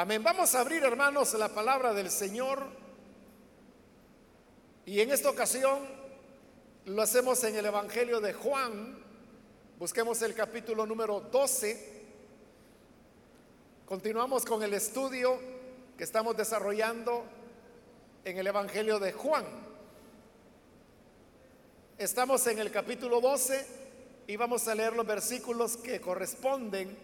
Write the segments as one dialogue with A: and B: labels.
A: Amén. Vamos a abrir, hermanos, la palabra del Señor. Y en esta ocasión lo hacemos en el Evangelio de Juan. Busquemos el capítulo número 12. Continuamos con el estudio que estamos desarrollando en el Evangelio de Juan. Estamos en el capítulo 12 y vamos a leer los versículos que corresponden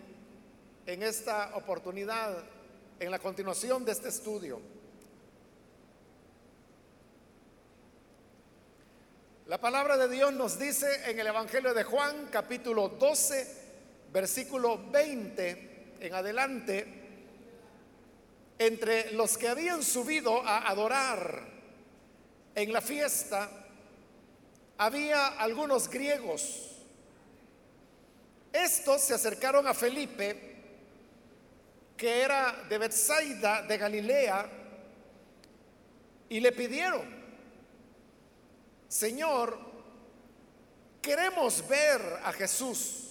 A: en esta oportunidad en la continuación de este estudio. La palabra de Dios nos dice en el Evangelio de Juan capítulo 12, versículo 20 en adelante, entre los que habían subido a adorar en la fiesta, había algunos griegos. Estos se acercaron a Felipe, que era de Bethsaida, de Galilea, y le pidieron, Señor, queremos ver a Jesús.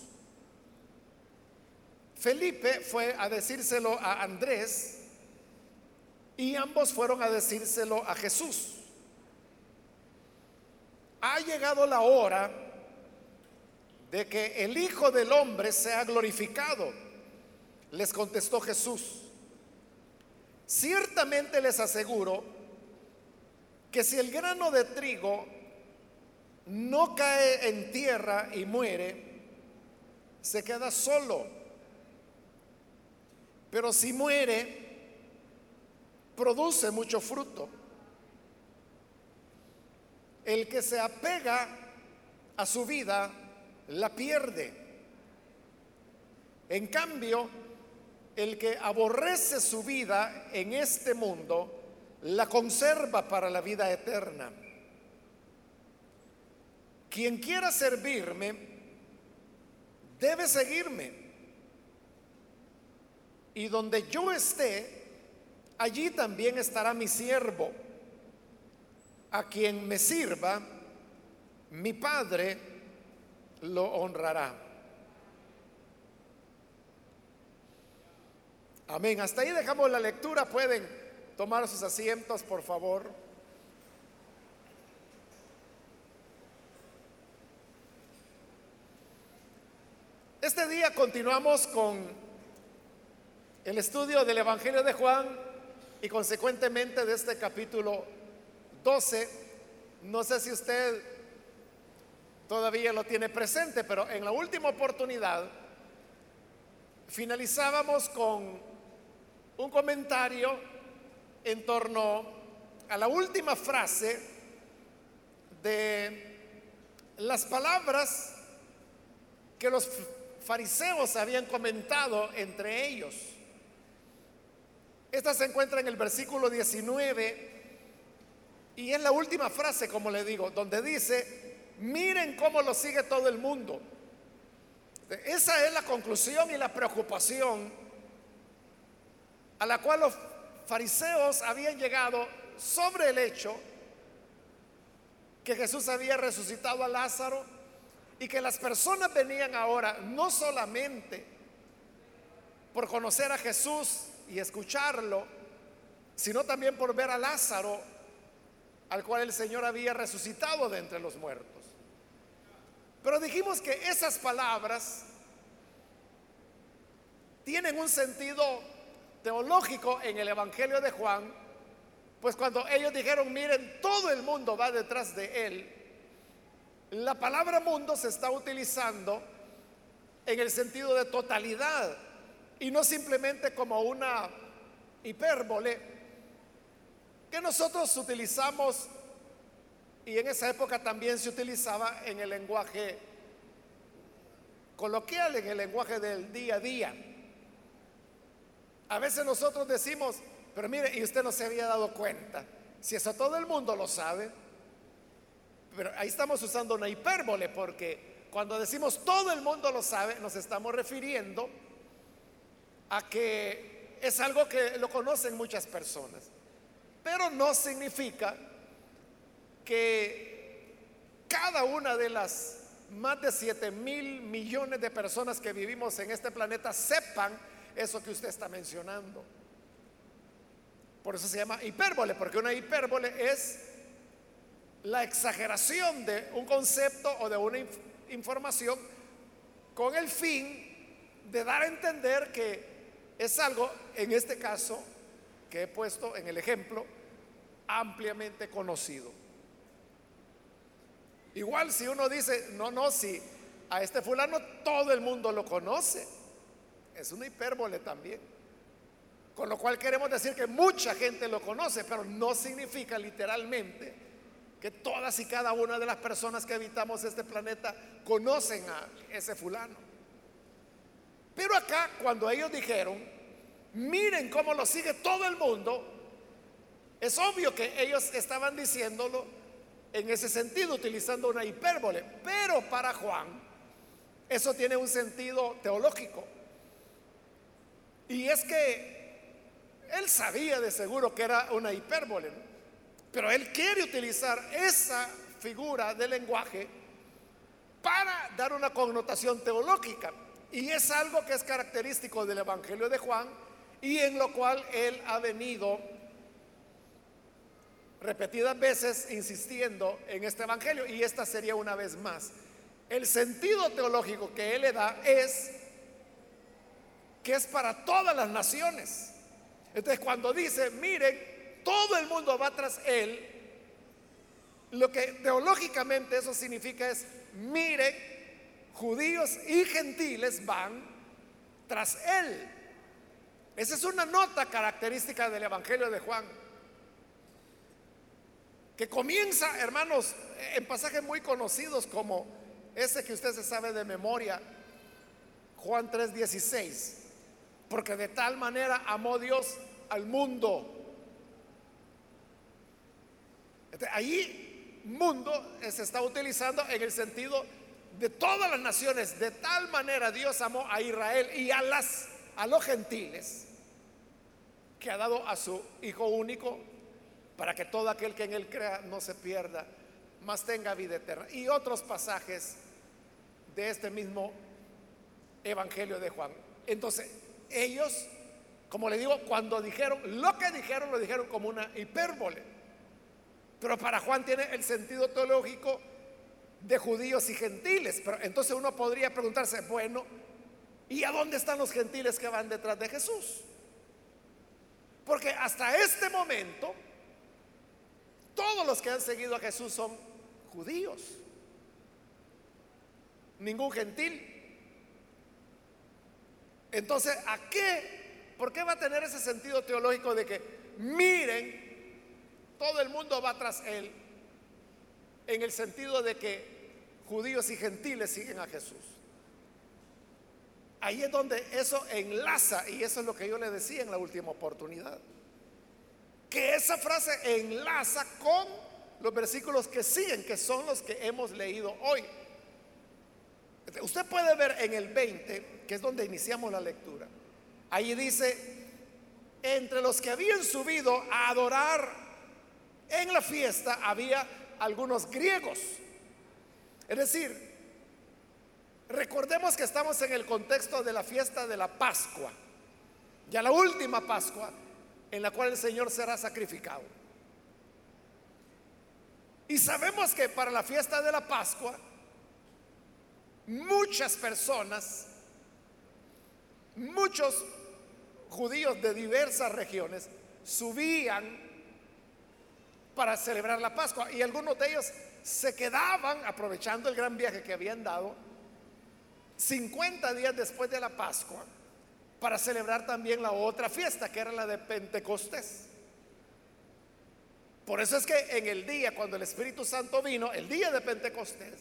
A: Felipe fue a decírselo a Andrés y ambos fueron a decírselo a Jesús. Ha llegado la hora de que el Hijo del Hombre sea glorificado. Les contestó Jesús, ciertamente les aseguro que si el grano de trigo no cae en tierra y muere, se queda solo. Pero si muere, produce mucho fruto. El que se apega a su vida, la pierde. En cambio, el que aborrece su vida en este mundo, la conserva para la vida eterna. Quien quiera servirme, debe seguirme. Y donde yo esté, allí también estará mi siervo. A quien me sirva, mi Padre lo honrará. Amén. Hasta ahí dejamos la lectura. Pueden tomar sus asientos, por favor. Este día continuamos con el estudio del Evangelio de Juan y consecuentemente de este capítulo 12. No sé si usted todavía lo tiene presente, pero en la última oportunidad finalizábamos con un comentario en torno a la última frase de las palabras que los fariseos habían comentado entre ellos. Esta se encuentra en el versículo 19 y es la última frase, como le digo, donde dice, miren cómo lo sigue todo el mundo. Esa es la conclusión y la preocupación a la cual los fariseos habían llegado sobre el hecho que Jesús había resucitado a Lázaro y que las personas venían ahora no solamente por conocer a Jesús y escucharlo, sino también por ver a Lázaro, al cual el Señor había resucitado de entre los muertos. Pero dijimos que esas palabras tienen un sentido teológico en el Evangelio de Juan, pues cuando ellos dijeron, miren, todo el mundo va detrás de él, la palabra mundo se está utilizando en el sentido de totalidad y no simplemente como una hipérbole que nosotros utilizamos y en esa época también se utilizaba en el lenguaje coloquial, en el lenguaje del día a día. A veces nosotros decimos, pero mire, y usted no se había dado cuenta. Si eso todo el mundo lo sabe, pero ahí estamos usando una hipérbole porque cuando decimos todo el mundo lo sabe, nos estamos refiriendo a que es algo que lo conocen muchas personas. Pero no significa que cada una de las más de 7 mil millones de personas que vivimos en este planeta sepan eso que usted está mencionando. Por eso se llama hipérbole, porque una hipérbole es la exageración de un concepto o de una información con el fin de dar a entender que es algo, en este caso, que he puesto en el ejemplo, ampliamente conocido. Igual si uno dice, no, no, si a este fulano todo el mundo lo conoce, es una hipérbole también. Con lo cual queremos decir que mucha gente lo conoce, pero no significa literalmente que todas y cada una de las personas que habitamos este planeta conocen a ese fulano. Pero acá, cuando ellos dijeron, miren cómo lo sigue todo el mundo, es obvio que ellos estaban diciéndolo en ese sentido, utilizando una hipérbole. Pero para Juan, eso tiene un sentido teológico. Y es que él sabía de seguro que era una hipérbole, pero él quiere utilizar esa figura de lenguaje para dar una connotación teológica. Y es algo que es característico del Evangelio de Juan y en lo cual él ha venido repetidas veces insistiendo en este Evangelio y esta sería una vez más. El sentido teológico que él le da es que es para todas las naciones. Entonces cuando dice, miren, todo el mundo va tras él, lo que teológicamente eso significa es, miren, judíos y gentiles van tras él. Esa es una nota característica del Evangelio de Juan, que comienza, hermanos, en pasajes muy conocidos como ese que usted se sabe de memoria, Juan 3:16, porque de tal manera amó Dios al mundo. Allí mundo se está utilizando en el sentido de todas las naciones, de tal manera Dios amó a Israel y a las a los gentiles que ha dado a su Hijo único para que todo aquel que en Él crea no se pierda, mas tenga vida eterna. Y otros pasajes de este mismo Evangelio de Juan. Entonces, ellos, como le digo, cuando dijeron, lo que dijeron lo dijeron como una hipérbole. Pero para Juan tiene el sentido teológico de judíos y gentiles. Pero entonces uno podría preguntarse, bueno, ¿y a dónde están los gentiles que van detrás de Jesús? Porque hasta este momento, todos los que han seguido a Jesús son judíos. Ningún gentil. Entonces, ¿a qué? ¿Por qué va a tener ese sentido teológico de que miren, todo el mundo va tras él? En el sentido de que judíos y gentiles siguen a Jesús. Ahí es donde eso enlaza, y eso es lo que yo le decía en la última oportunidad, que esa frase enlaza con los versículos que siguen, que son los que hemos leído hoy. Usted puede ver en el 20, que es donde iniciamos la lectura, ahí dice, entre los que habían subido a adorar en la fiesta había algunos griegos. Es decir, Recordemos que estamos en el contexto de la fiesta de la Pascua, ya la última Pascua en la cual el Señor será sacrificado. Y sabemos que para la fiesta de la Pascua, muchas personas, muchos judíos de diversas regiones subían para celebrar la Pascua y algunos de ellos se quedaban aprovechando el gran viaje que habían dado 50 días después de la Pascua para celebrar también la otra fiesta, que era la de Pentecostés. Por eso es que en el día cuando el Espíritu Santo vino, el día de Pentecostés,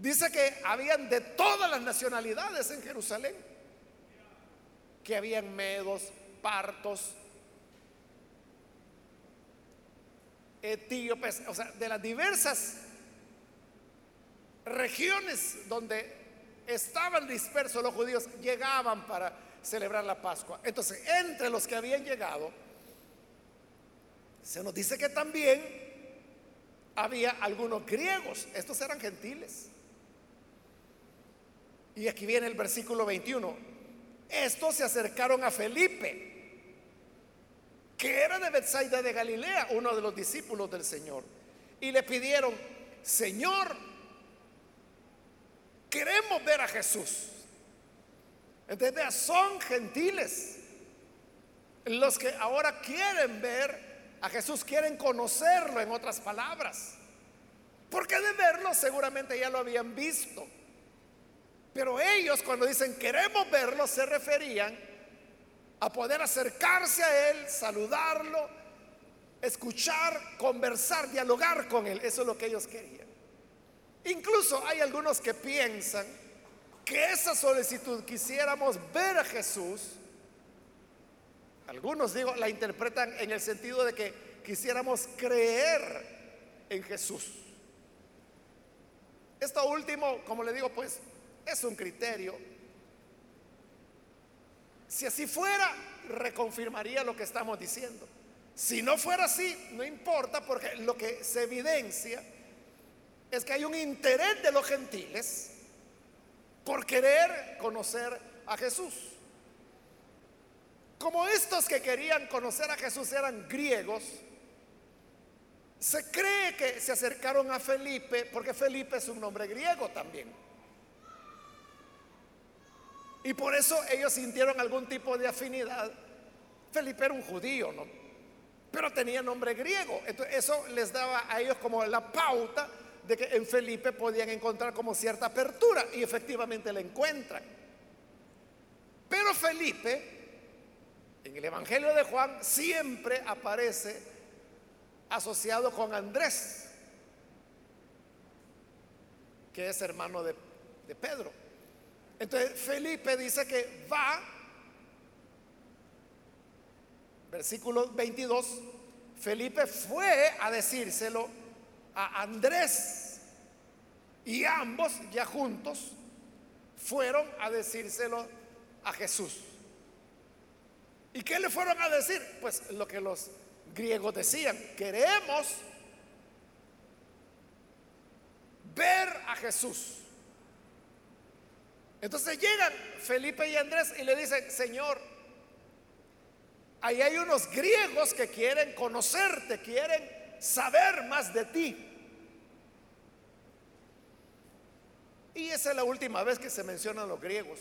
A: dice que habían de todas las nacionalidades en Jerusalén, que habían medos, partos, etíopes, o sea, de las diversas regiones donde estaban dispersos los judíos, llegaban para celebrar la Pascua. Entonces, entre los que habían llegado, se nos dice que también había algunos griegos, estos eran gentiles. Y aquí viene el versículo 21. Estos se acercaron a Felipe que era de Bethsaida de Galilea, uno de los discípulos del Señor. Y le pidieron, Señor, queremos ver a Jesús. Entonces, son gentiles los que ahora quieren ver a Jesús, quieren conocerlo, en otras palabras. Porque de verlo seguramente ya lo habían visto. Pero ellos cuando dicen queremos verlo se referían a poder acercarse a Él, saludarlo, escuchar, conversar, dialogar con Él. Eso es lo que ellos querían. Incluso hay algunos que piensan que esa solicitud quisiéramos ver a Jesús. Algunos digo la interpretan en el sentido de que quisiéramos creer en Jesús. Esto último, como le digo, pues es un criterio. Si así fuera, reconfirmaría lo que estamos diciendo. Si no fuera así, no importa, porque lo que se evidencia es que hay un interés de los gentiles por querer conocer a Jesús. Como estos que querían conocer a Jesús eran griegos, se cree que se acercaron a Felipe, porque Felipe es un nombre griego también. Y por eso ellos sintieron algún tipo de afinidad. Felipe era un judío, ¿no? Pero tenía nombre griego. Entonces eso les daba a ellos como la pauta de que en Felipe podían encontrar como cierta apertura. Y efectivamente la encuentran. Pero Felipe, en el Evangelio de Juan, siempre aparece asociado con Andrés, que es hermano de, de Pedro. Entonces Felipe dice que va, versículo 22, Felipe fue a decírselo a Andrés y ambos ya juntos fueron a decírselo a Jesús. ¿Y qué le fueron a decir? Pues lo que los griegos decían, queremos ver a Jesús. Entonces llegan Felipe y Andrés y le dicen, Señor, ahí hay unos griegos que quieren conocerte, quieren saber más de ti. Y esa es la última vez que se mencionan los griegos.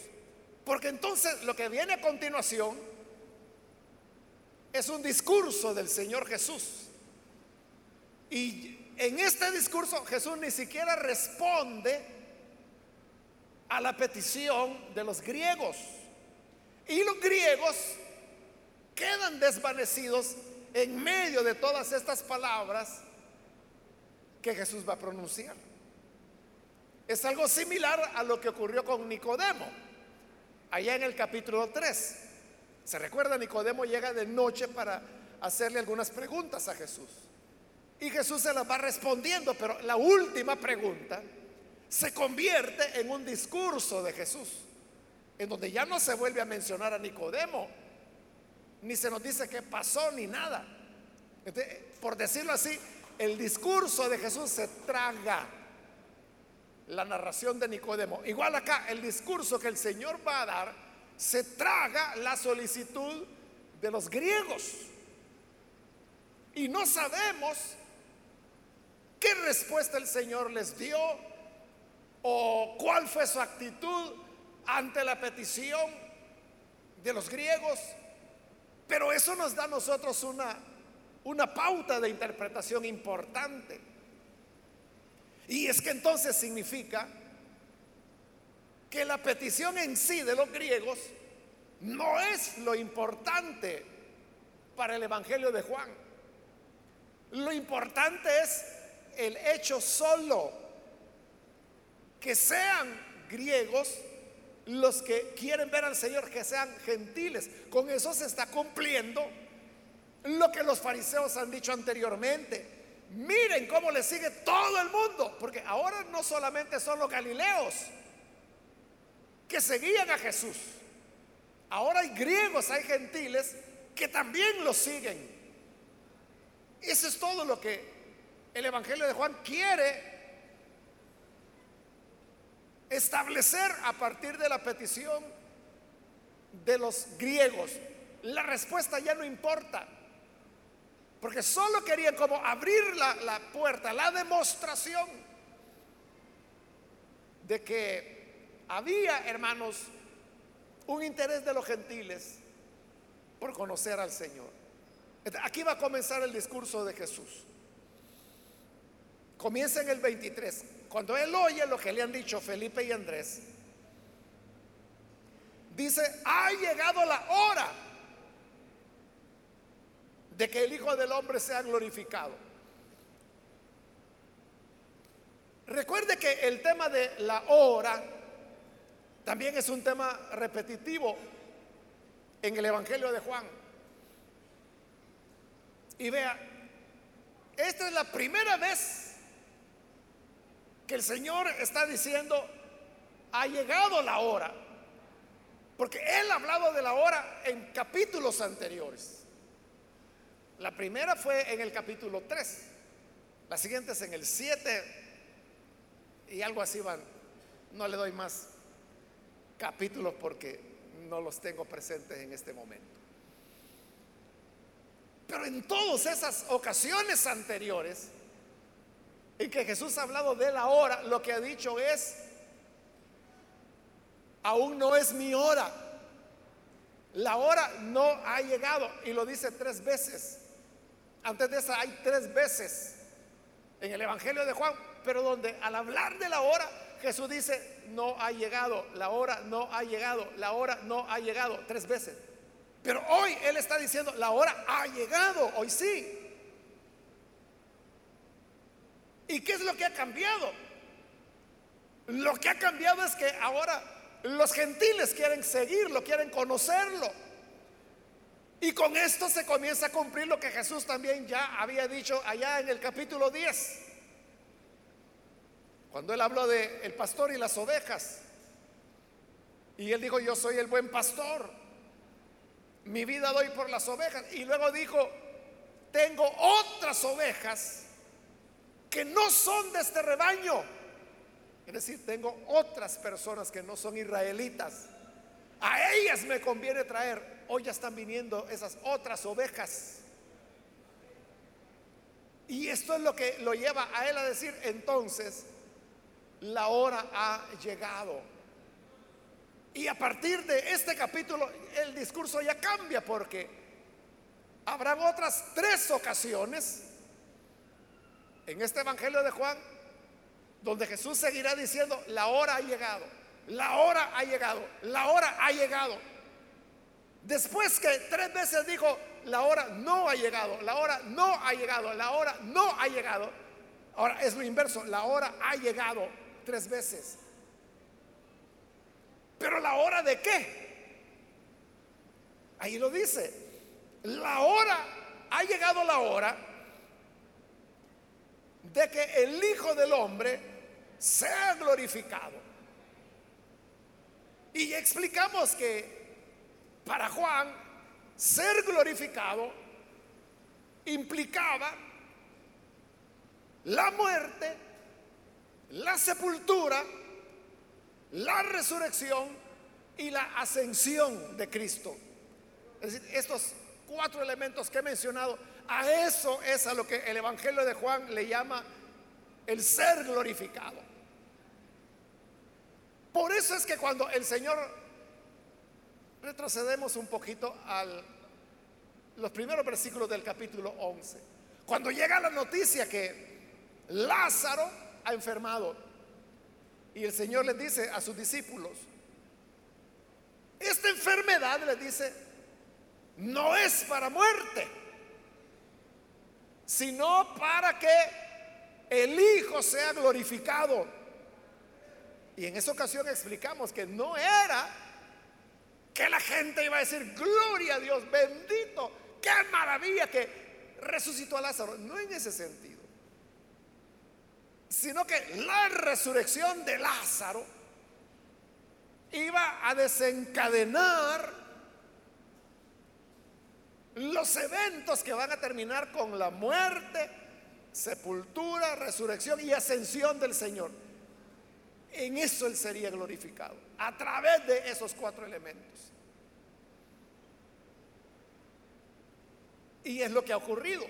A: Porque entonces lo que viene a continuación es un discurso del Señor Jesús. Y en este discurso Jesús ni siquiera responde a la petición de los griegos. Y los griegos quedan desvanecidos en medio de todas estas palabras que Jesús va a pronunciar. Es algo similar a lo que ocurrió con Nicodemo, allá en el capítulo 3. ¿Se recuerda? Nicodemo llega de noche para hacerle algunas preguntas a Jesús. Y Jesús se las va respondiendo, pero la última pregunta se convierte en un discurso de Jesús, en donde ya no se vuelve a mencionar a Nicodemo, ni se nos dice qué pasó, ni nada. por decirlo así, el discurso de Jesús se traga la narración de Nicodemo. Igual acá, el discurso que el Señor va a dar se traga la solicitud de los griegos. Y no sabemos qué respuesta el Señor les dio o cuál fue su actitud ante la petición de los griegos. Pero eso nos da a nosotros una, una pauta de interpretación importante. Y es que entonces significa que la petición en sí de los griegos no es lo importante para el Evangelio de Juan. Lo importante es el hecho solo que sean griegos los que quieren ver al Señor, que sean gentiles. Con eso se está cumpliendo lo que los fariseos han dicho anteriormente. Miren cómo le sigue todo el mundo, porque ahora no solamente son los galileos que seguían a Jesús, ahora hay griegos, hay gentiles que también lo siguen. Eso es todo lo que el Evangelio de Juan quiere establecer a partir de la petición de los griegos. La respuesta ya no importa. Porque solo querían como abrir la, la puerta, la demostración de que había, hermanos, un interés de los gentiles por conocer al Señor. Aquí va a comenzar el discurso de Jesús. Comienza en el 23. Cuando él oye lo que le han dicho Felipe y Andrés, dice, ha llegado la hora de que el Hijo del Hombre sea glorificado. Recuerde que el tema de la hora también es un tema repetitivo en el Evangelio de Juan. Y vea, esta es la primera vez que el Señor está diciendo, ha llegado la hora. Porque Él ha hablado de la hora en capítulos anteriores. La primera fue en el capítulo 3, la siguiente es en el 7 y algo así van. No le doy más capítulos porque no los tengo presentes en este momento. Pero en todas esas ocasiones anteriores en que Jesús ha hablado de la hora, lo que ha dicho es, aún no es mi hora. La hora no ha llegado y lo dice tres veces. Antes de esa hay tres veces en el Evangelio de Juan, pero donde al hablar de la hora, Jesús dice, no ha llegado, la hora no ha llegado, la hora no ha llegado, tres veces. Pero hoy Él está diciendo, la hora ha llegado, hoy sí. ¿Y qué es lo que ha cambiado? Lo que ha cambiado es que ahora los gentiles quieren seguirlo, quieren conocerlo. Y con esto se comienza a cumplir lo que Jesús también ya había dicho allá en el capítulo 10. Cuando él habló de el pastor y las ovejas. Y él dijo, yo soy el buen pastor. Mi vida doy por las ovejas. Y luego dijo, tengo otras ovejas que no son de este rebaño. Es decir, tengo otras personas que no son israelitas. A ellas me conviene traer. Hoy ya están viniendo esas otras ovejas. Y esto es lo que lo lleva a él a decir, entonces, la hora ha llegado. Y a partir de este capítulo, el discurso ya cambia porque habrán otras tres ocasiones en este Evangelio de Juan, donde Jesús seguirá diciendo, la hora ha llegado, la hora ha llegado, la hora ha llegado. Después que tres veces dijo, la hora no ha llegado, la hora no ha llegado, la hora no ha llegado. Ahora es lo inverso, la hora ha llegado tres veces. Pero la hora de qué? Ahí lo dice. La hora, ha llegado la hora de que el Hijo del Hombre sea glorificado. Y explicamos que para Juan ser glorificado implicaba la muerte, la sepultura, la resurrección y la ascensión de Cristo. Es decir, estos cuatro elementos que he mencionado a eso es a lo que el Evangelio de Juan le llama el ser glorificado. Por eso es que cuando el Señor, retrocedemos un poquito a los primeros versículos del capítulo 11, cuando llega la noticia que Lázaro ha enfermado y el Señor le dice a sus discípulos, esta enfermedad le dice, no es para muerte sino para que el Hijo sea glorificado. Y en esa ocasión explicamos que no era que la gente iba a decir, gloria a Dios, bendito, qué maravilla que resucitó a Lázaro. No en ese sentido, sino que la resurrección de Lázaro iba a desencadenar los eventos que van a terminar con la muerte, sepultura, resurrección y ascensión del Señor. En eso Él sería glorificado, a través de esos cuatro elementos. Y es lo que ha ocurrido.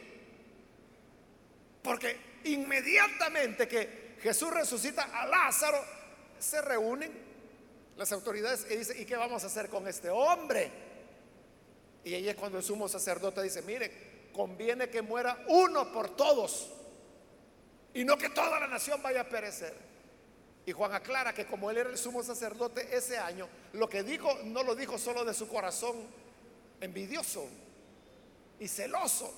A: Porque inmediatamente que Jesús resucita a Lázaro, se reúnen las autoridades y dicen, ¿y qué vamos a hacer con este hombre? Y ahí es cuando el sumo sacerdote dice, mire, conviene que muera uno por todos y no que toda la nación vaya a perecer. Y Juan aclara que como él era el sumo sacerdote ese año, lo que dijo no lo dijo solo de su corazón envidioso y celoso,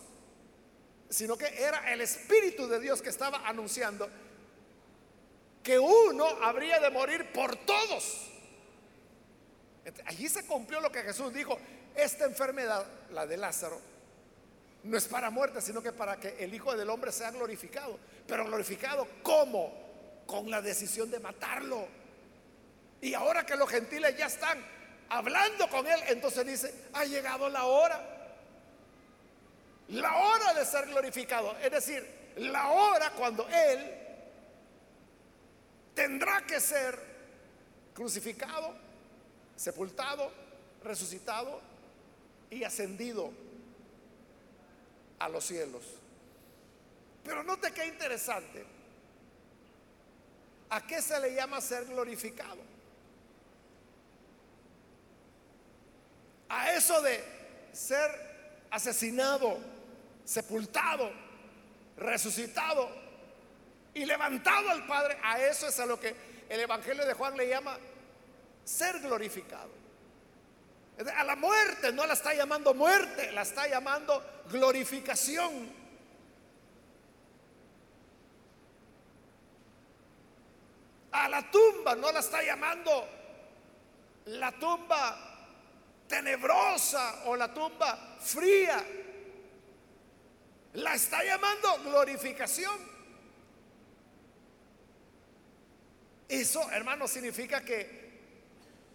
A: sino que era el Espíritu de Dios que estaba anunciando que uno habría de morir por todos. Allí se cumplió lo que Jesús dijo, esta enfermedad, la de Lázaro, no es para muerte, sino que para que el Hijo del Hombre sea glorificado. Pero glorificado, ¿cómo? con la decisión de matarlo. Y ahora que los gentiles ya están hablando con él, entonces dice, ha llegado la hora. La hora de ser glorificado. Es decir, la hora cuando él tendrá que ser crucificado, sepultado, resucitado y ascendido a los cielos. Pero note qué interesante ¿A qué se le llama ser glorificado? A eso de ser asesinado, sepultado, resucitado y levantado al Padre, a eso es a lo que el Evangelio de Juan le llama ser glorificado. A la muerte no la está llamando muerte, la está llamando glorificación. A la tumba no la está llamando la tumba tenebrosa o la tumba fría. La está llamando glorificación. Eso, hermano, significa que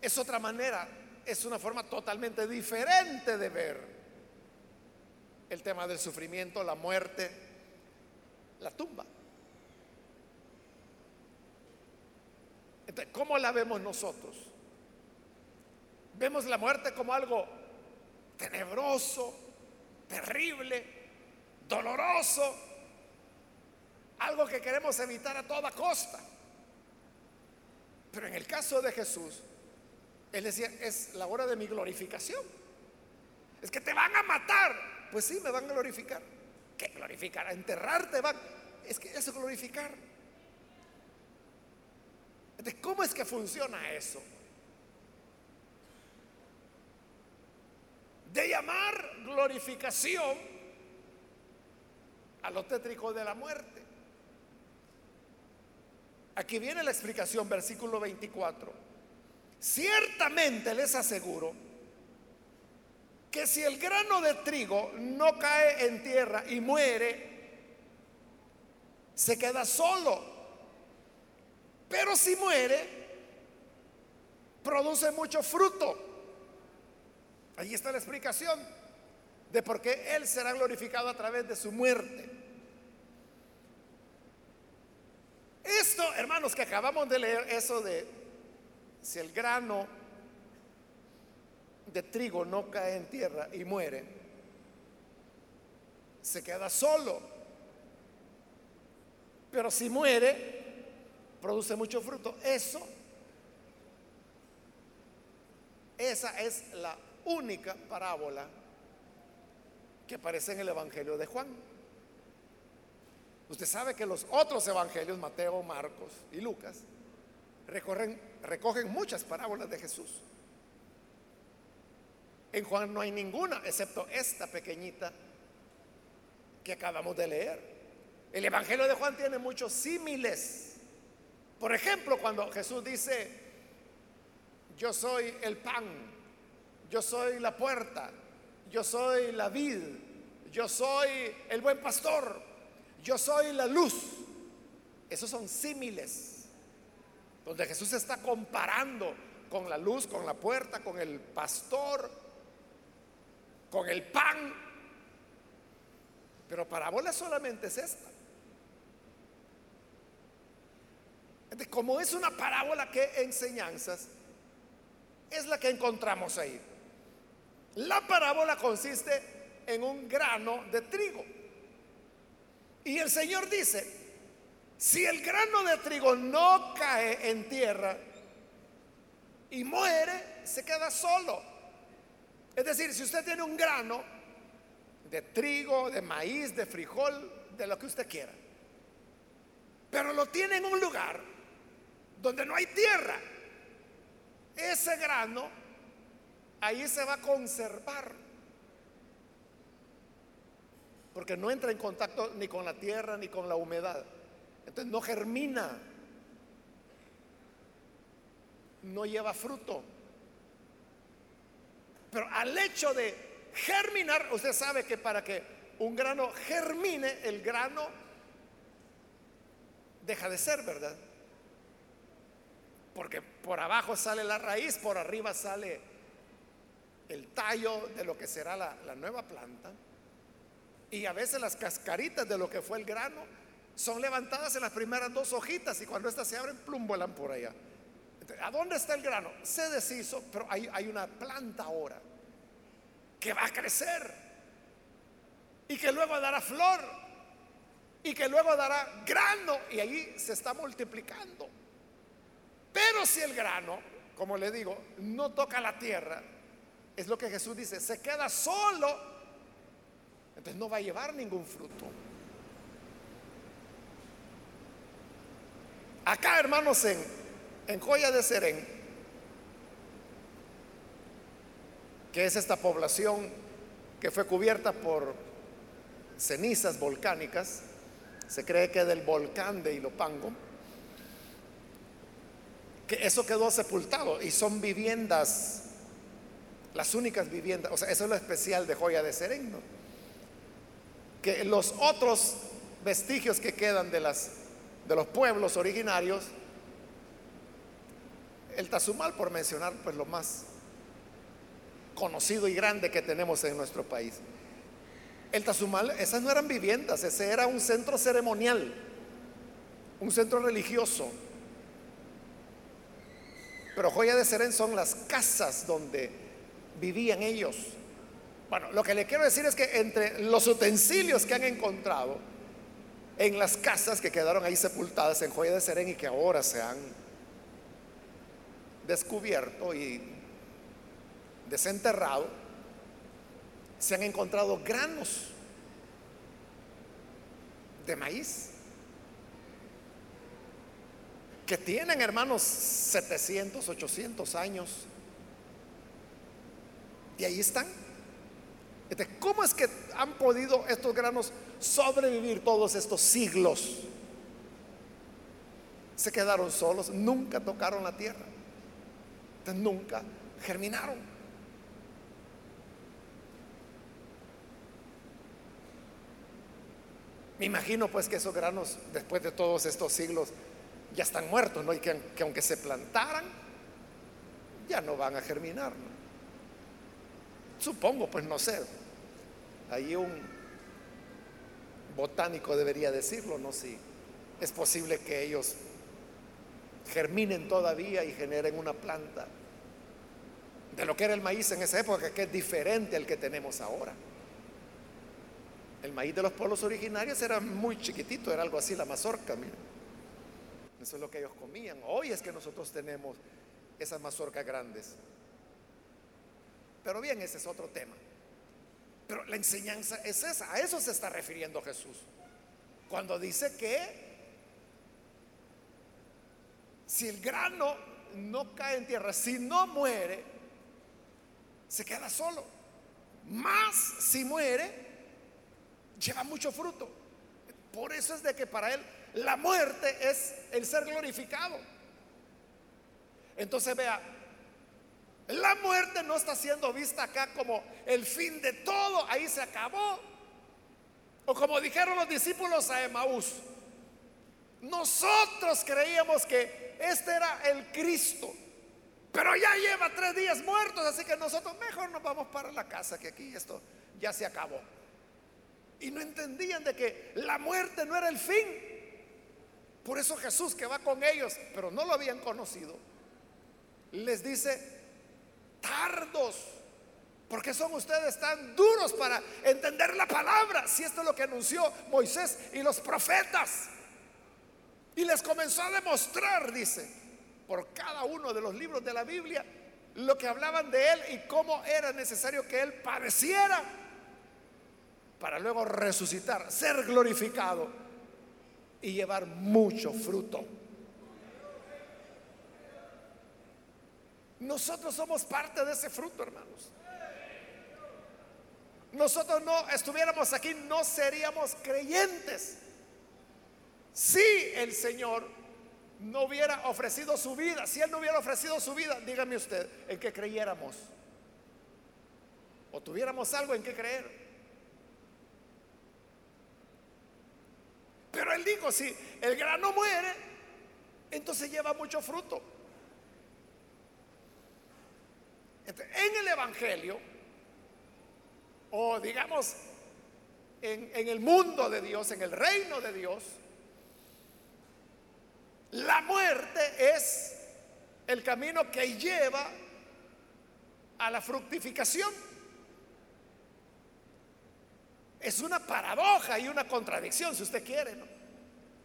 A: es otra manera, es una forma totalmente diferente de ver el tema del sufrimiento, la muerte, la tumba. ¿cómo la vemos nosotros? Vemos la muerte como algo tenebroso, terrible, doloroso, algo que queremos evitar a toda costa. Pero en el caso de Jesús, Él decía, es la hora de mi glorificación. Es que te van a matar. Pues sí, me van a glorificar. ¿Qué glorificar? A enterrarte van. Es que eso es glorificar. ¿cómo es que funciona eso? De llamar glorificación a lo tétrico de la muerte. Aquí viene la explicación, versículo 24. Ciertamente les aseguro que si el grano de trigo no cae en tierra y muere, se queda solo pero si muere, produce mucho fruto. Ahí está la explicación de por qué Él será glorificado a través de su muerte. Esto, hermanos, que acabamos de leer, eso de si el grano de trigo no cae en tierra y muere, se queda solo. Pero si muere, produce mucho fruto. Eso, esa es la única parábola que aparece en el Evangelio de Juan. Usted sabe que los otros evangelios, Mateo, Marcos y Lucas, recorren, recogen muchas parábolas de Jesús. En Juan no hay ninguna, excepto esta pequeñita que acabamos de leer. El Evangelio de Juan tiene muchos símiles por ejemplo, cuando Jesús dice, yo soy el pan, yo soy la puerta, yo soy la vid, yo soy el buen pastor, yo soy la luz. Esos son símiles, donde Jesús está comparando con la luz, con la puerta, con el pastor, con el pan. Pero parábola solamente es esta. como es una parábola que enseñanzas, es la que encontramos ahí. La parábola consiste en un grano de trigo. Y el Señor dice, si el grano de trigo no cae en tierra y muere, se queda solo. Es decir, si usted tiene un grano de trigo, de maíz, de frijol, de lo que usted quiera, pero lo tiene en un lugar donde no hay tierra, ese grano ahí se va a conservar. Porque no entra en contacto ni con la tierra ni con la humedad. Entonces no germina. No lleva fruto. Pero al hecho de germinar, usted sabe que para que un grano germine, el grano deja de ser, ¿verdad? Porque por abajo sale la raíz, por arriba sale el tallo de lo que será la, nueva planta. Y a veces las cascaritas de lo que fue el grano son levantadas en las primeras dos hojitas y cuando estas se abren, plum, vuelan por allá. ¿A dónde está el grano? Se deshizo, pero hay, hay una planta ahora que va a crecer y que luego dará flor y que luego dará grano y ahí se está multiplicando. Pero si el grano, como le digo, no toca la tierra, es lo que Jesús dice, se queda solo, entonces no va a llevar ningún fruto. Acá, hermanos, en, en Joya de Serén, que es esta población que fue cubierta por cenizas volcánicas, se cree que del volcán de Ilopango, que eso quedó sepultado y son viviendas, las únicas viviendas, o sea, eso es lo especial de Joya de Sereno, que los otros vestigios que quedan de, las, de los pueblos originarios, el Tazumal, por mencionar pues lo más conocido y grande que tenemos en nuestro país. El Tazumal, esas no eran viviendas, ese era un centro ceremonial, un centro religioso. Pero Joya de Serén son las casas donde vivían ellos. Bueno, lo que le quiero decir es que entre los utensilios que han encontrado en las casas que quedaron ahí sepultadas en Joya de Serén y que ahora se han descubierto y desenterrado, se han encontrado granos de maíz que tienen, hermanos, 700, 800 años. Y ahí están. ¿Cómo es que han podido estos granos sobrevivir todos estos siglos? Se quedaron solos, nunca tocaron la tierra, nunca germinaron. Me imagino pues que esos granos, después de todos estos siglos, ya están muertos, ¿no? Y que, aunque se plantaran, ya no van a germinar, Supongo, pues no sé. Ahí un botánico debería decirlo, ¿no? Si es posible que ellos germinen todavía y generen una planta de lo que era el maíz en esa época, que es diferente al que tenemos ahora. El maíz de los pueblos originarios era muy chiquitito, era algo así, la mazorca, miren. Eso es lo que ellos comían. Hoy es que nosotros tenemos esas mazorcas grandes. Pero bien, ese es otro tema. Pero la enseñanza es esa, a eso se está refiriendo Jesús. Cuando dice que si el grano no cae en tierra, si no muere, se queda solo. Más si muere, lleva mucho fruto. Por eso es de que para él la muerte es el ser glorificado. Entonces vea, la muerte no está siendo vista acá como el fin de todo, ahí se acabó. O como dijeron los discípulos a Emaús, nosotros creíamos que este era el Cristo, pero ya lleva tres días muertos, así que nosotros mejor nos vamos para la casa, que aquí esto ya se acabó. Y no entendían de que la muerte no era el fin, por eso Jesús que va con ellos, pero no lo habían conocido, les dice, tardos ¿Por qué son ustedes tan duros para entender la palabra? Si esto es lo que anunció Moisés y los profetas. Y les comenzó a demostrar, dice, por cada uno de los libros de la Biblia, lo que hablaban de él y cómo era necesario que él padeciera para luego resucitar, ser glorificado y llevar mucho fruto. Nosotros somos parte de ese fruto, hermanos. Nosotros no estuviéramos aquí, no seríamos creyentes. Si el Señor no hubiera ofrecido su vida, si Él no hubiera ofrecido su vida, dígame usted, en que creyéramos. O tuviéramos algo en que creer. Pero Él dijo, si el grano muere, entonces lleva mucho fruto. En el Evangelio, o digamos, en, el mundo de Dios, en el reino de Dios, la muerte es el camino que lleva a la fructificación. Es una paradoja y una contradicción, si usted quiere.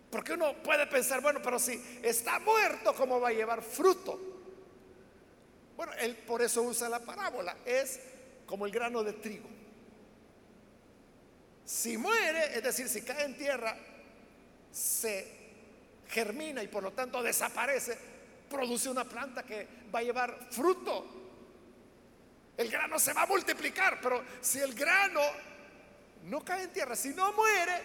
A: Porque uno puede pensar, bueno, pero si está muerto, ¿cómo va a llevar fruto? Bueno, él por eso usa la parábola. Es como el grano de trigo. Si muere, es decir, si cae en tierra, se germina y por lo tanto desaparece, produce una planta que va a llevar fruto. El grano se va a multiplicar, pero si el grano no cae en tierra, si no muere,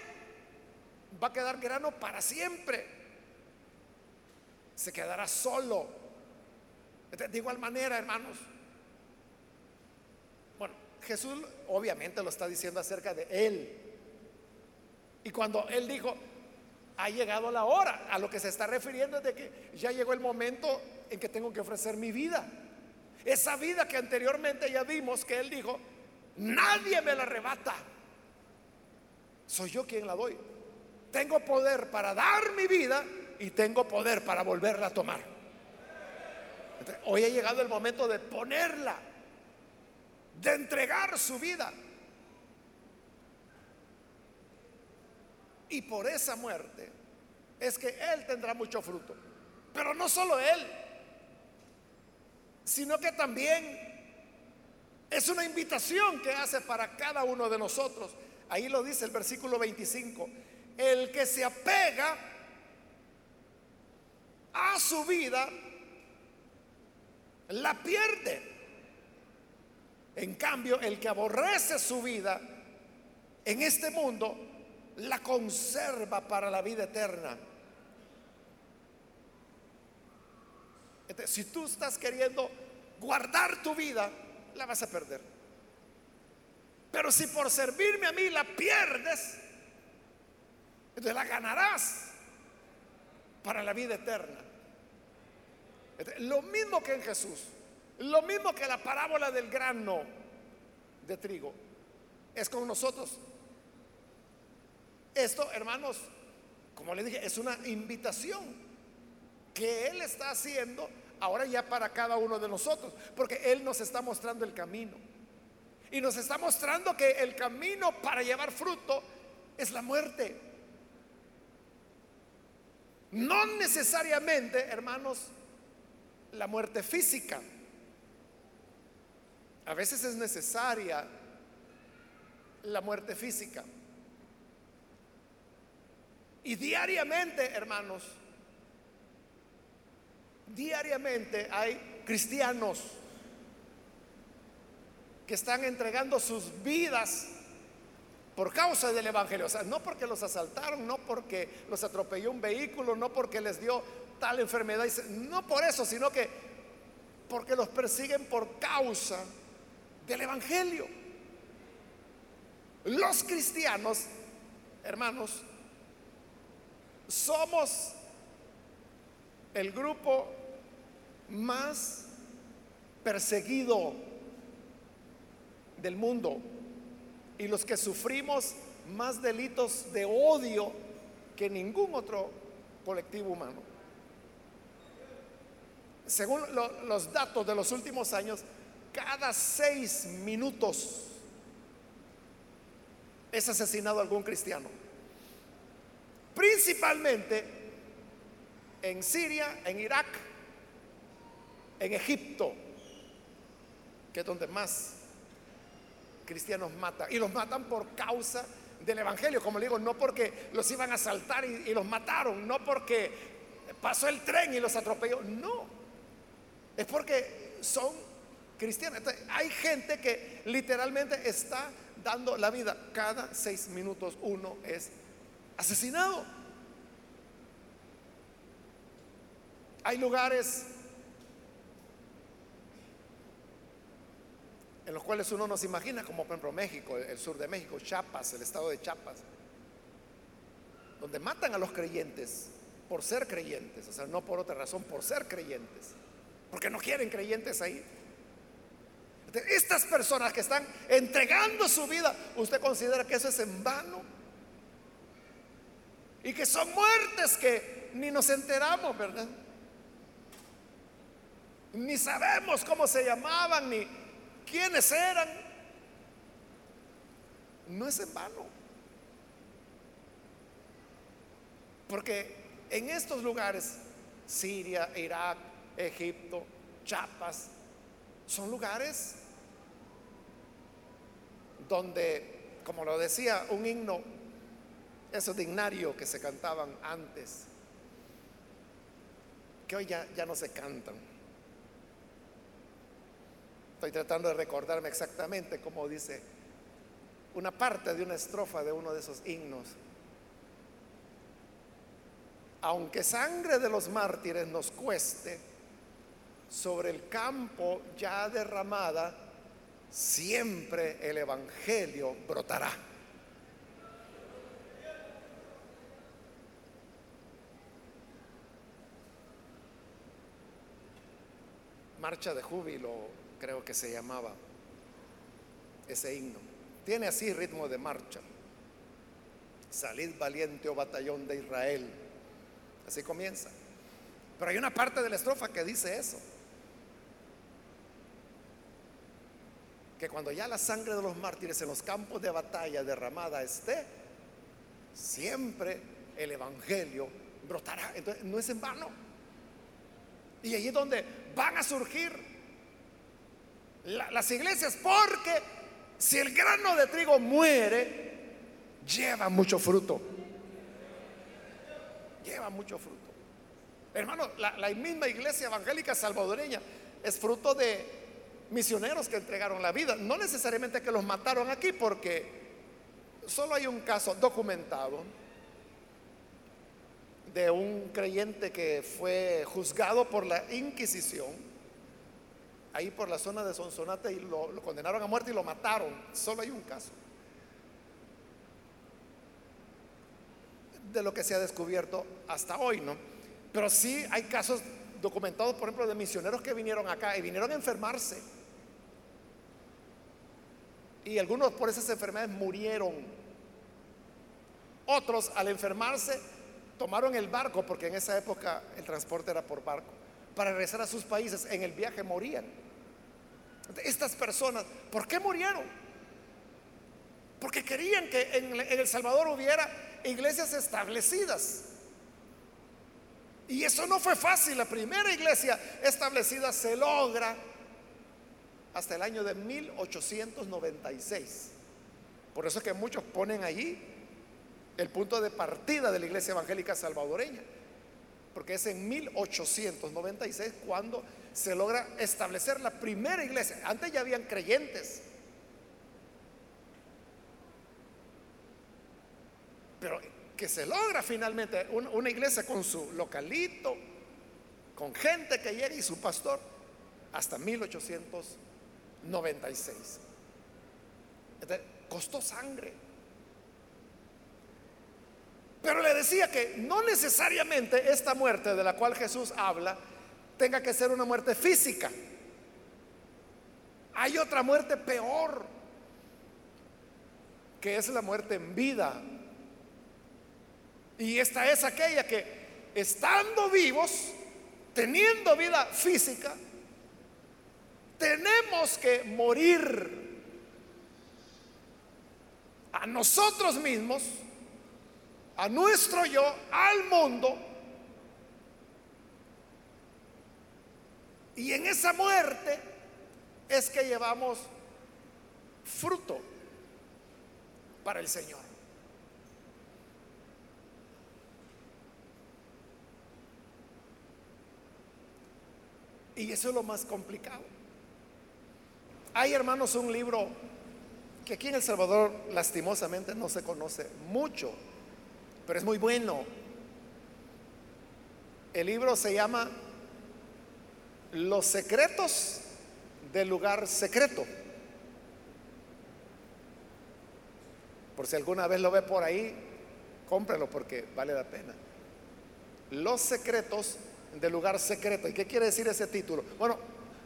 A: va a quedar grano para siempre. Se quedará solo. De igual manera, hermanos. Bueno, Jesús obviamente lo está diciendo acerca de él. Y cuando él dijo, ha llegado la hora. A lo que se está refiriendo es de que ya llegó el momento en que tengo que ofrecer mi vida. Esa vida que anteriormente ya vimos que Él dijo, nadie me la arrebata. Soy yo quien la doy. Tengo poder para dar mi vida y tengo poder para volverla a tomar. Hoy ha llegado el momento de ponerla, de entregar su vida. Y por esa muerte es que Él tendrá mucho fruto. Pero no solo Él, sino que también es una invitación que hace para cada uno de nosotros. Ahí lo dice el versículo 25. El que se apega a su vida, la pierde. En cambio, el que aborrece su vida en este mundo, la conserva para la vida eterna. si tú estás queriendo guardar tu vida, la vas a perder. Pero si por servirme a mí la pierdes, entonces la ganarás para la vida eterna. Lo mismo que en Jesús, lo mismo que la parábola del grano de trigo, es con nosotros. Esto, hermanos, como le dije, es una invitación que Él está haciendo ahora ya para cada uno de nosotros, porque Él nos está mostrando el camino. Y nos está mostrando que el camino para llevar fruto es la muerte. No necesariamente, hermanos, la muerte física. A veces es necesaria la muerte física. Y diariamente, hermanos, diariamente hay cristianos que están entregando sus vidas por causa del Evangelio. O sea, no porque los asaltaron, no porque los atropelló un vehículo, no porque les dio tal enfermedad, no por eso, sino que porque los persiguen por causa del Evangelio. Los cristianos, hermanos, somos el grupo más perseguido del mundo y los que sufrimos más delitos de odio que ningún otro colectivo humano. Según los datos de los últimos años, cada seis minutos es asesinado algún cristiano. Principalmente en Siria, en Irak, en Egipto, que es donde más cristianos matan. Y los matan por causa del Evangelio, como le digo, no porque los iban a asaltar y, y los mataron, no porque pasó el tren y los atropelló, no. Es porque son cristianos. hay gente que literalmente está dando la vida. Cada seis minutos uno es asesinado. Hay lugares en los cuales uno no se imagina, como por ejemplo México, el sur de México, Chiapas, el estado de Chiapas, donde matan a los creyentes por ser creyentes, o sea, no por otra razón, por ser creyentes, porque no quieren creyentes ahí. Estas personas que están entregando su vida, ¿usted considera que eso es en vano? Y que son muertes que ni nos enteramos, ¿verdad? Ni sabemos cómo se llamaban, ni quiénes eran. No es en vano. Porque en estos lugares, Siria, Irak, Egipto, Chiapas, son lugares donde, como lo decía un himno, esos dignarios que se cantaban antes, que hoy ya, ya no se cantan. Estoy tratando de recordarme exactamente cómo dice una parte de una estrofa de uno de esos himnos. Aunque sangre de los mártires nos cueste, sobre el campo ya derramada, siempre el Evangelio brotará. Marcha de júbilo, creo que se llamaba ese himno. Tiene así ritmo de marcha. Salid valiente, oh batallón de Israel. Así comienza. Pero hay una parte de la estrofa que dice eso. Que cuando ya la sangre de los mártires en los campos de batalla derramada esté, siempre el Evangelio brotará. Entonces, no es en vano. Y allí es donde van a surgir las iglesias, porque si el grano de trigo muere, lleva mucho fruto. Lleva mucho fruto. Hermano, la, la misma iglesia evangélica salvadoreña es fruto de misioneros que entregaron la vida. No necesariamente que los mataron aquí, porque solo hay un caso documentado de un creyente que fue juzgado por la Inquisición, ahí por la zona de Sonsonate, y lo, condenaron a muerte y lo mataron. Solo hay un caso. De lo que se ha descubierto hasta hoy, ¿no? Pero sí hay casos documentados, por ejemplo, de misioneros que vinieron acá y vinieron a enfermarse y algunos por esas enfermedades murieron. Otros al enfermarse tomaron el barco, porque en esa época el transporte era por barco, para regresar a sus países. En el viaje morían. Estas personas, ¿por qué murieron? Porque querían que en, El Salvador hubiera iglesias establecidas. Y eso no fue fácil. La primera iglesia establecida se logra hasta el año de 1896. Por eso es que muchos ponen allí el punto de partida de la iglesia evangélica salvadoreña, porque es en 1896 cuando se logra establecer la primera iglesia. Antes ya habían creyentes, pero que se logra finalmente una, iglesia con su localito, con gente que llega y su pastor, hasta 1896. 96. costó sangre. Pero le decía que no necesariamente esta muerte de la cual Jesús habla tenga que ser una muerte física. Hay otra muerte peor, que es la muerte en vida. Y esta es aquella que estando vivos, teniendo vida física, tenemos que morir a nosotros mismos, a nuestro yo, al mundo. Y en esa muerte es que llevamos fruto para el Señor. Y eso es lo más complicado. Hay, hermanos, un libro que aquí en El Salvador lastimosamente no se conoce mucho, pero es muy bueno. El libro se llama Los secretos del lugar secreto. Por si alguna vez lo ve por ahí, cómprelo porque vale la pena. Los secretos del lugar secreto. ¿Y qué quiere decir ese título? Bueno,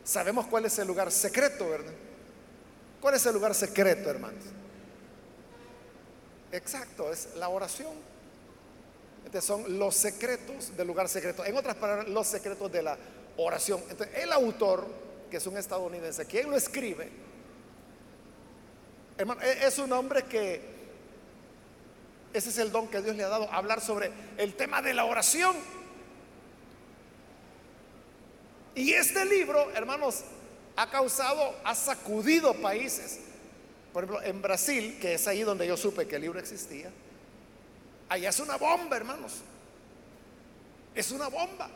A: sabemos cuál es el lugar secreto, ¿verdad? ¿Cuál es el lugar secreto, hermanos? Exacto, es la oración. Entonces son los secretos del lugar secreto. En otras palabras, los secretos de la oración. Entonces, el autor, que es un estadounidense, quien lo escribe, hermano, e-, es un hombre que ese es el don que Dios le ha dado, hablar sobre el tema de la oración. Y este libro, hermanos, ha causado, ha sacudido países. Por ejemplo, en Brasil, que es ahí donde yo supe que el libro existía, allá es una bomba, hermanos. Es una bomba.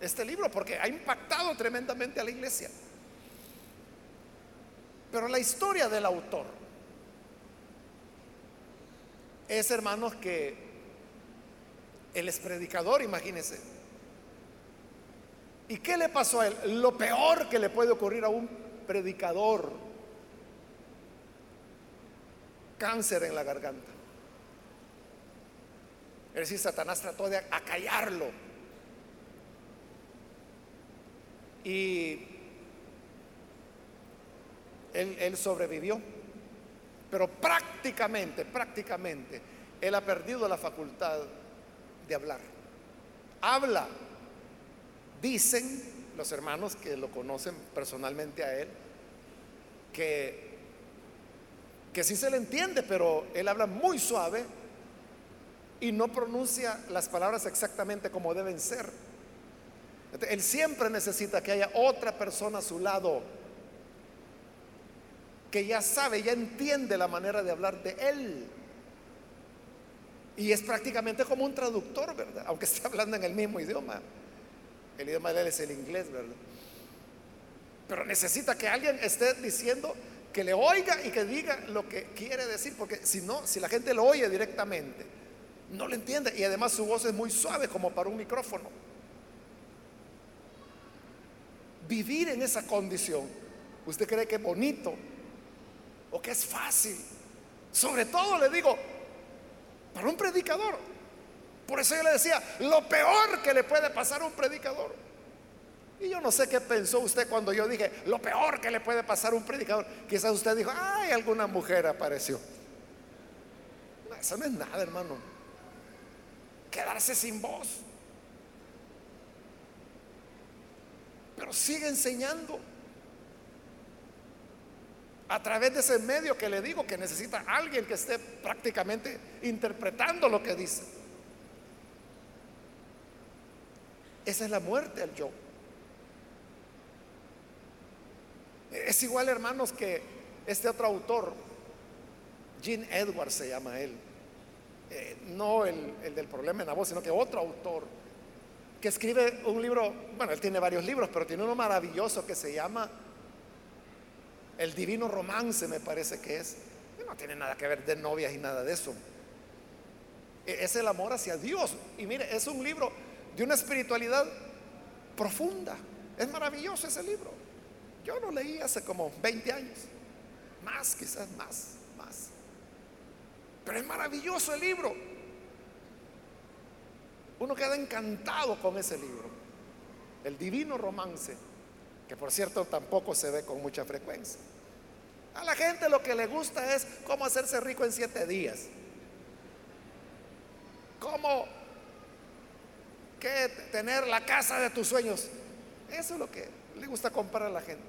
A: Este libro, porque ha impactado tremendamente a la iglesia. Pero la historia del autor es, hermanos, que él es predicador, imagínense ¿Y qué le pasó a él? Lo peor que le puede ocurrir a un predicador. Cáncer en la garganta. Es decir, Satanás trató de acallarlo. Y él, él sobrevivió. Pero prácticamente, prácticamente, él ha perdido la facultad de hablar. Habla, Dicen los hermanos que lo conocen personalmente a él, que, que sí se le entiende, pero él habla muy suave y no pronuncia las palabras exactamente como deben ser. Él siempre necesita que haya otra persona a su lado que ya sabe, ya entiende la manera de hablar de él. Y es prácticamente como un traductor, ¿verdad? Aunque esté hablando en el mismo idioma. El idioma de él es el inglés, ¿verdad? Pero necesita que alguien esté diciendo que le oiga y que diga lo que quiere decir, porque si no, si la gente lo oye directamente, no lo entiende. Y además su voz es muy suave como para un micrófono. Vivir en esa condición, ¿usted cree que es bonito o que es fácil? Sobre todo le digo, para un predicador, por eso yo le decía, lo peor que le puede pasar a un predicador. Y yo no sé qué pensó usted cuando yo dije, lo peor que le puede pasar a un predicador. Quizás usted dijo, ay, alguna mujer apareció. eso no es nada, hermano. Quedarse sin voz. Pero sigue enseñando. A través de ese medio que le digo que necesita alguien que esté prácticamente interpretando lo que dice. Esa es la muerte al yo. Es igual, hermanos, que este otro autor, Gene Edwards se llama él, eh, no el, el, del problema en la voz, sino que otro autor, que escribe un libro, bueno, él tiene varios libros, pero tiene uno maravilloso que se llama El Divino Romance, me parece que es. No tiene nada que ver de novias y nada de eso. E, es el amor hacia Dios. Y mire, es un libro de una espiritualidad profunda. Es maravilloso ese libro. Yo lo leí hace como 20 años. Más, quizás más, más. Pero es maravilloso el libro. Uno queda encantado con ese libro. El divino romance, que por cierto tampoco se ve con mucha frecuencia. A la gente lo que le gusta es cómo hacerse rico en siete días. Cómo que tener la casa de tus sueños. Eso es lo que le gusta comprar a la gente.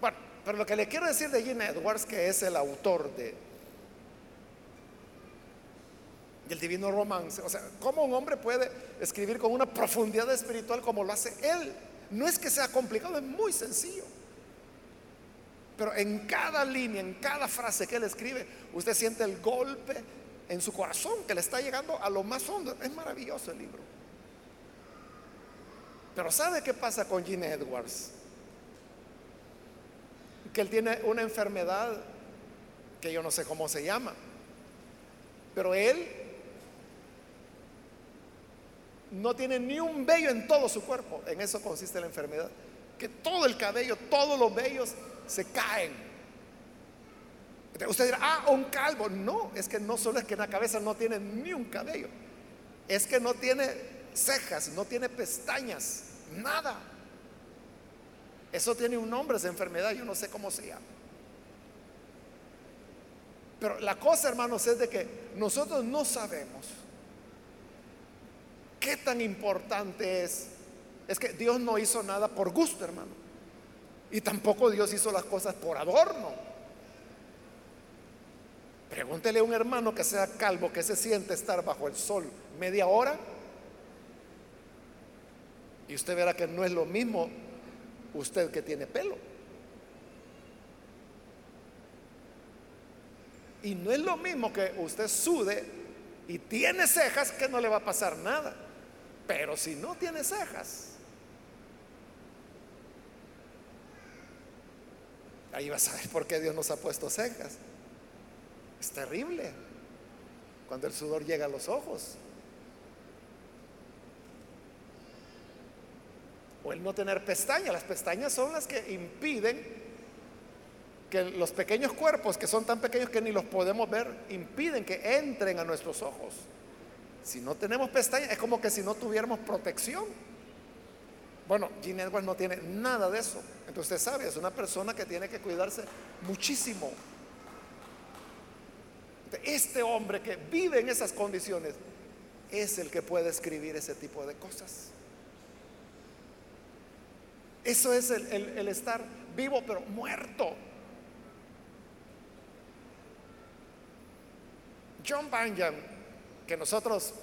A: Bueno, pero lo que le quiero decir de Gene Edwards, que es el autor de del divino romance, o sea, cómo un hombre puede escribir con una profundidad espiritual como lo hace él. No es que sea complicado, es muy sencillo. Pero en cada línea, en cada frase que él escribe, usted siente el golpe en su corazón que le está llegando a lo más hondo. Es maravilloso el libro. Pero ¿sabe qué pasa con Gene Edwards? Que él tiene una enfermedad que yo no sé cómo se llama. Pero él no tiene ni un vello en todo su cuerpo. En eso consiste la enfermedad. Que todo el cabello, todos los vellos se caen. Usted dirá, ah, un calvo. No, es que no solo es que en la cabeza no tiene ni un cabello, es que no tiene cejas, no tiene pestañas, nada. Eso tiene un nombre, esa enfermedad, yo no sé cómo se llama. Pero la cosa, hermanos, es de que nosotros no sabemos qué tan importante es. Es que Dios no hizo nada por gusto, hermano. Y tampoco Dios hizo las cosas por adorno. Pregúntele a un hermano que sea calvo, que se siente estar bajo el sol media hora. Y usted verá que no es lo mismo usted que tiene pelo. Y no es lo mismo que usted sude y tiene cejas que no le va a pasar nada. Pero si no tiene cejas, Ahí vas a ver por qué Dios nos ha puesto cejas. Es terrible cuando el sudor llega a los ojos. O el no tener pestañas. Las pestañas son las que impiden que los pequeños cuerpos, que son tan pequeños que ni los podemos ver, impiden que entren a nuestros ojos. Si no tenemos pestañas, es como que si no tuviéramos protección. Bueno, Gene Edwards no tiene nada de eso. Entonces usted sabe, es una persona que tiene que cuidarse muchísimo. Este hombre que vive en esas condiciones es el que puede escribir ese tipo de cosas. Eso es el, estar vivo pero muerto. John Bunyan, que nosotros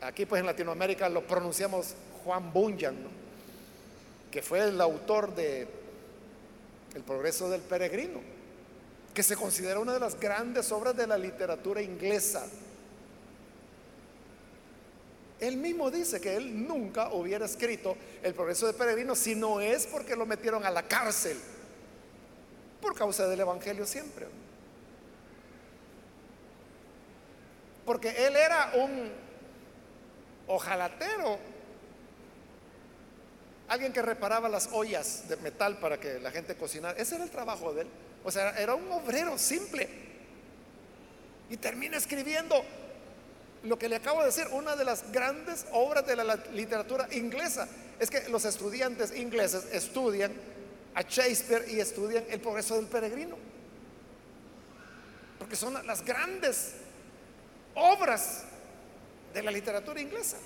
A: aquí pues en Latinoamérica lo pronunciamos Juan Bunyan, que fue el autor de El progreso del peregrino, que se considera una de las grandes obras de la literatura inglesa. Él mismo dice que él nunca hubiera escrito El progreso del peregrino si no es porque lo metieron a la cárcel por causa del Evangelio siempre. Porque él era un ojalatero alguien que reparaba las ollas de metal para que la gente cocinara. Ese era el trabajo de él. O sea, era un obrero simple. Y termina escribiendo lo que le acabo de decir, una de las grandes obras de la literatura inglesa. Es que los estudiantes ingleses estudian a Shakespeare y estudian el progreso del peregrino. Porque son las grandes obras de la literatura inglesa.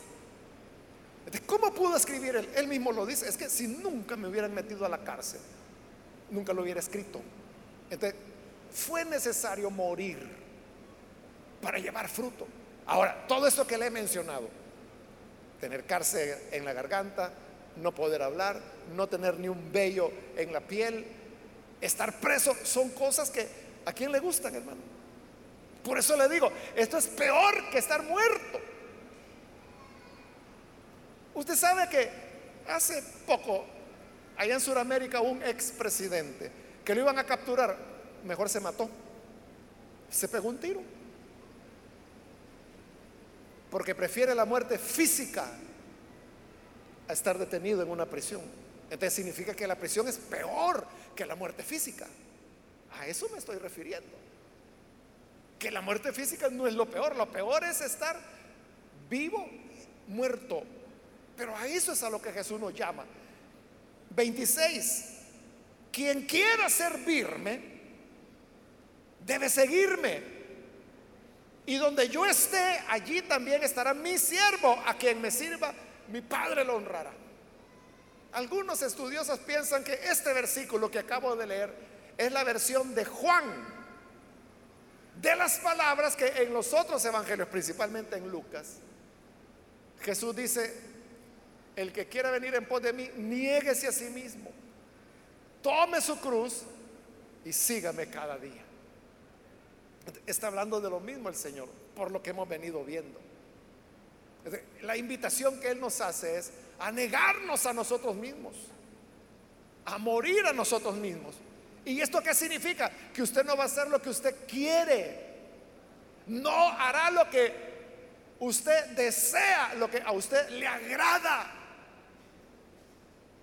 A: ¿Cómo pudo escribir él? Él mismo lo dice. Es que si nunca me hubieran metido a la cárcel, nunca lo hubiera escrito. Entonces, fue necesario morir para llevar fruto. Ahora, todo esto que le he mencionado, tener cárcel en la garganta, no poder hablar, no tener ni un vello en la piel, estar preso, son cosas que a quién le gustan, hermano. Por eso le digo, esto es peor que estar muerto. Usted sabe que hace poco, allá en Sudamérica, un expresidente que lo iban a capturar, mejor se mató. Se pegó un tiro. Porque prefiere la muerte física a estar detenido en una prisión. Entonces significa que la prisión es peor que la muerte física. A eso me estoy refiriendo. Que la muerte física no es lo peor, lo peor es estar vivo, muerto, pero a eso es a lo que Jesús nos llama. 26. Quien quiera servirme, debe seguirme. Y donde yo esté, allí también estará mi siervo, a quien me sirva, mi Padre lo honrará. Algunos estudiosos piensan que este versículo que acabo de leer es la versión de Juan de las palabras que en los otros evangelios, principalmente en Lucas, Jesús dice, el que quiera venir en pos de mí, niéguese a sí mismo, tome su cruz y sígame cada día. Está hablando de lo mismo el Señor, por lo que hemos venido viendo. La invitación que Él nos hace es a negarnos a nosotros mismos, a morir a nosotros mismos. ¿Y esto qué significa? Que usted no va a hacer lo que usted quiere, no hará lo que usted desea, lo que a usted le agrada,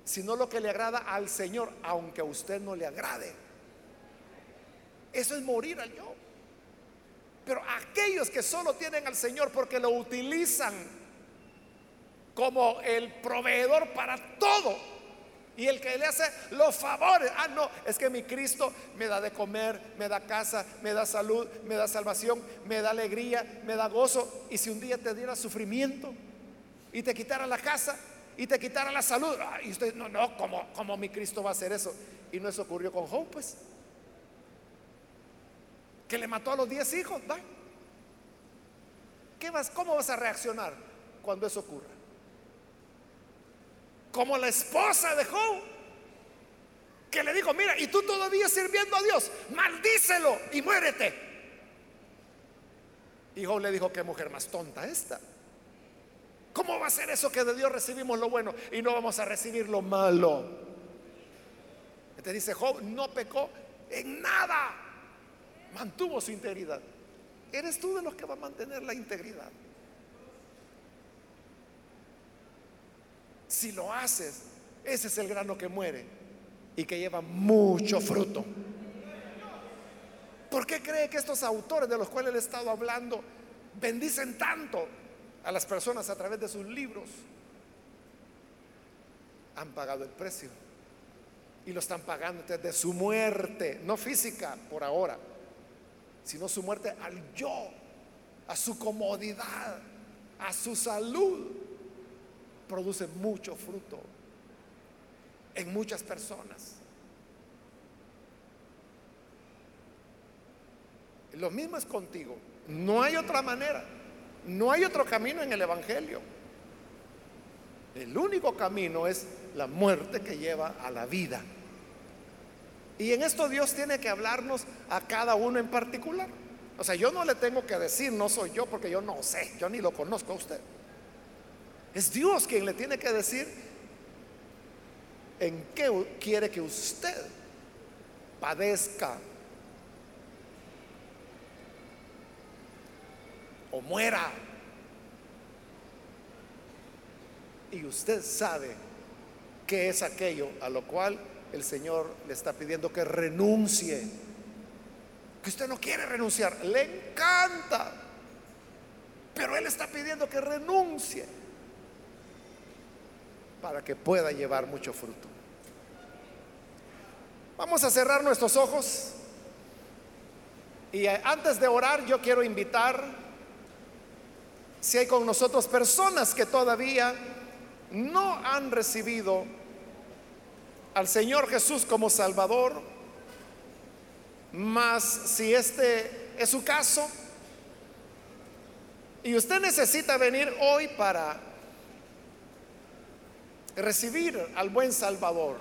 A: sino lo que le agrada al Señor, aunque a usted no le agrade. Eso es morir al yo. Pero aquellos que solo tienen al Señor porque lo utilizan como el proveedor para todo y el que le hace los favores, ah, no, es que mi Cristo me da de comer, me da casa, me da salud, me da salvación, me da alegría, me da gozo. Y si un día te diera sufrimiento y te quitara la casa y te quitara la salud, ah, y usted, no, no, como, como mi Cristo va a hacer eso? Y no eso ocurrió con Job, pues que le mató a los diez hijos. ¿Qué vas, ¿Cómo vas a reaccionar cuando eso ocurra? Como la esposa de Job, que le dijo, mira, y tú todavía sirviendo a Dios, maldícelo y muérete. Y Job le dijo, qué mujer más tonta esta. ¿Cómo va a ser eso que de Dios recibimos lo bueno y no vamos a recibir lo malo? Te dice Job, no pecó en nada mantuvo su integridad. Eres tú de los que va a mantener la integridad. Si lo haces, ese es el grano que muere y que lleva mucho fruto. ¿Por qué cree que estos autores de los cuales he estado hablando bendicen tanto a las personas a través de sus libros? Han pagado el precio y lo están pagando desde su muerte, no física por ahora, sino su muerte al yo, a su comodidad, a su salud, produce mucho fruto en muchas personas. Lo mismo es contigo. No hay otra manera. No hay otro camino en el Evangelio. El único camino es la muerte que lleva a la vida. Y en esto Dios tiene que hablarnos a cada uno en particular. O sea, yo no le tengo que decir, no soy yo, porque yo no sé, yo ni lo conozco a usted. Es Dios quien le tiene que decir en qué quiere que usted padezca o muera. Y usted sabe qué es aquello a lo cual el Señor le está pidiendo que renuncie. Que usted no quiere renunciar, le encanta. Pero Él está pidiendo que renuncie para que pueda llevar mucho fruto. Vamos a cerrar nuestros ojos. Y antes de orar, yo quiero invitar, si hay con nosotros personas que todavía no han recibido al Señor Jesús como Salvador, mas si este es su caso y usted necesita venir hoy para recibir al buen Salvador,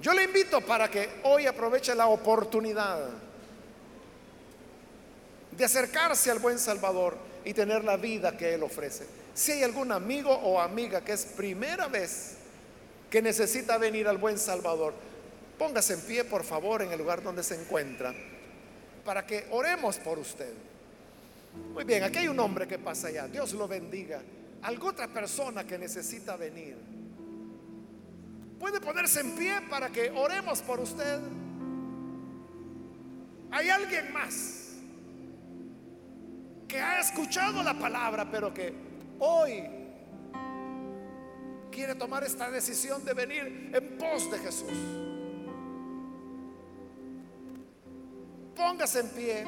A: yo le invito para que hoy aproveche la oportunidad de acercarse al buen Salvador y tener la vida que Él ofrece. Si hay algún amigo o amiga que es primera vez que necesita venir al buen Salvador, póngase en pie, por favor, en el lugar donde se encuentra, para que oremos por usted. Muy bien, aquí hay un hombre que pasa allá, Dios lo bendiga. Alguna otra persona que necesita venir. Puede ponerse en pie para que oremos por usted. Hay alguien más que ha escuchado la palabra, pero que hoy quiere tomar esta decisión de venir en pos de Jesús. Póngase en pie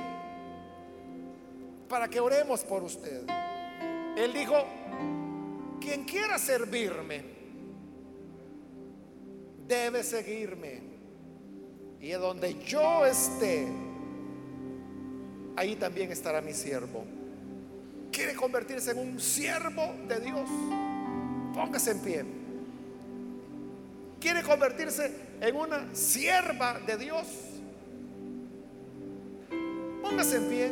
A: para que oremos por usted. Él dijo, quien quiera servirme, debe seguirme. Y donde yo esté, ahí también estará mi siervo. ¿Quiere convertirse en un siervo de Dios? Póngase en pie. ¿Quiere convertirse en una sierva de Dios? Póngase en pie.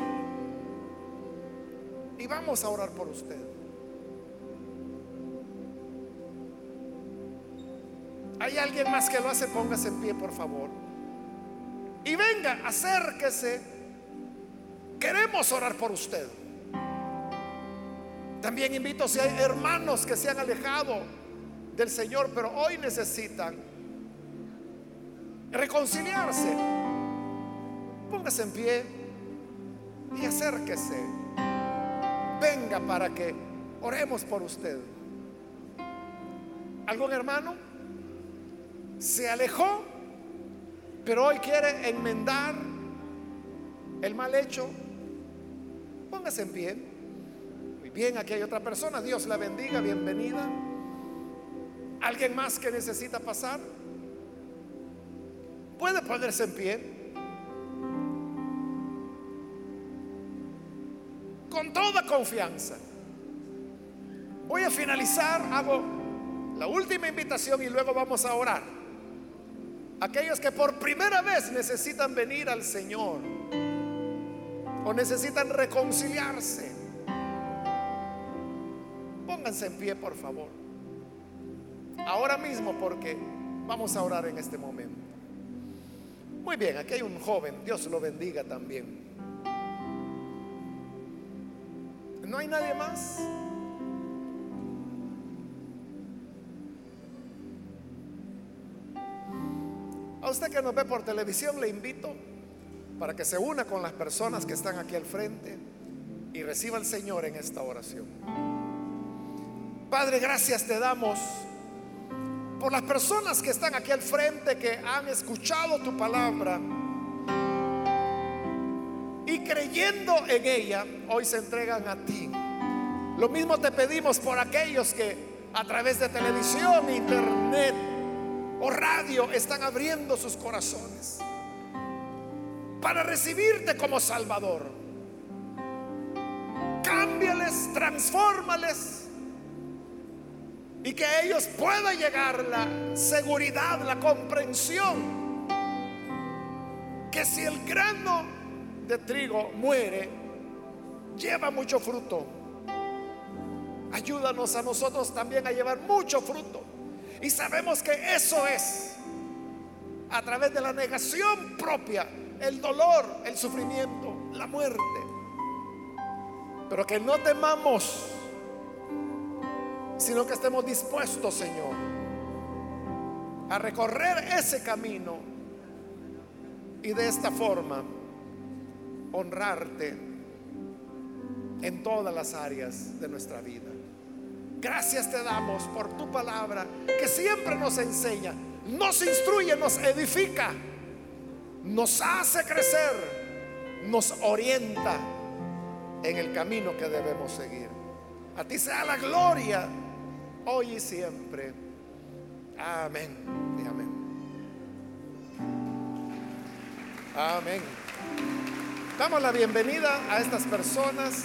A: Y vamos a orar por usted. ¿Hay alguien más que lo hace? Póngase en pie, por favor. Y venga, acérquese. Queremos orar por usted. También invito si hay hermanos que se han alejado del Señor, pero hoy necesitan reconciliarse. Póngase en pie y acérquese. Venga para que oremos por usted. ¿Algún hermano? Se alejó, pero hoy quiere enmendar el mal hecho. Póngase en pie. Muy bien, aquí hay otra persona. Dios la bendiga, bienvenida. ¿Alguien más que necesita pasar? Puede ponerse en pie. Con toda confianza. Voy a finalizar, hago la última invitación y luego vamos a orar. Aquellos que por primera vez necesitan venir al Señor o necesitan reconciliarse, pónganse en pie, por favor. Ahora mismo porque vamos a orar en este momento. Muy bien, aquí hay un joven, Dios lo bendiga también. ¿No hay nadie más? A usted que nos ve por televisión le invito para que se una con las personas que están aquí al frente y reciba al Señor en esta oración. Padre, gracias te damos por las personas que están aquí al frente, que han escuchado tu palabra y creyendo en ella, hoy se entregan a ti. Lo mismo te pedimos por aquellos que a través de televisión, internet o radio están abriendo sus corazones para recibirte como Salvador. Cámbiales, transfórmales y que a ellos pueda llegar la seguridad, la comprensión que si el grano de trigo muere, lleva mucho fruto. Ayúdanos a nosotros también a llevar mucho fruto. Y sabemos que eso es a través de la negación propia, el dolor, el sufrimiento, la muerte. Pero que no temamos sino que estemos dispuestos, Señor, a recorrer ese camino y de esta forma honrarte en todas las áreas de nuestra vida. Gracias te damos por tu palabra que siempre nos enseña, nos instruye, nos edifica, nos hace crecer, nos orienta en el camino que debemos seguir. A ti sea la gloria hoy y siempre. Amén y amén. Amén. Damos la bienvenida a estas personas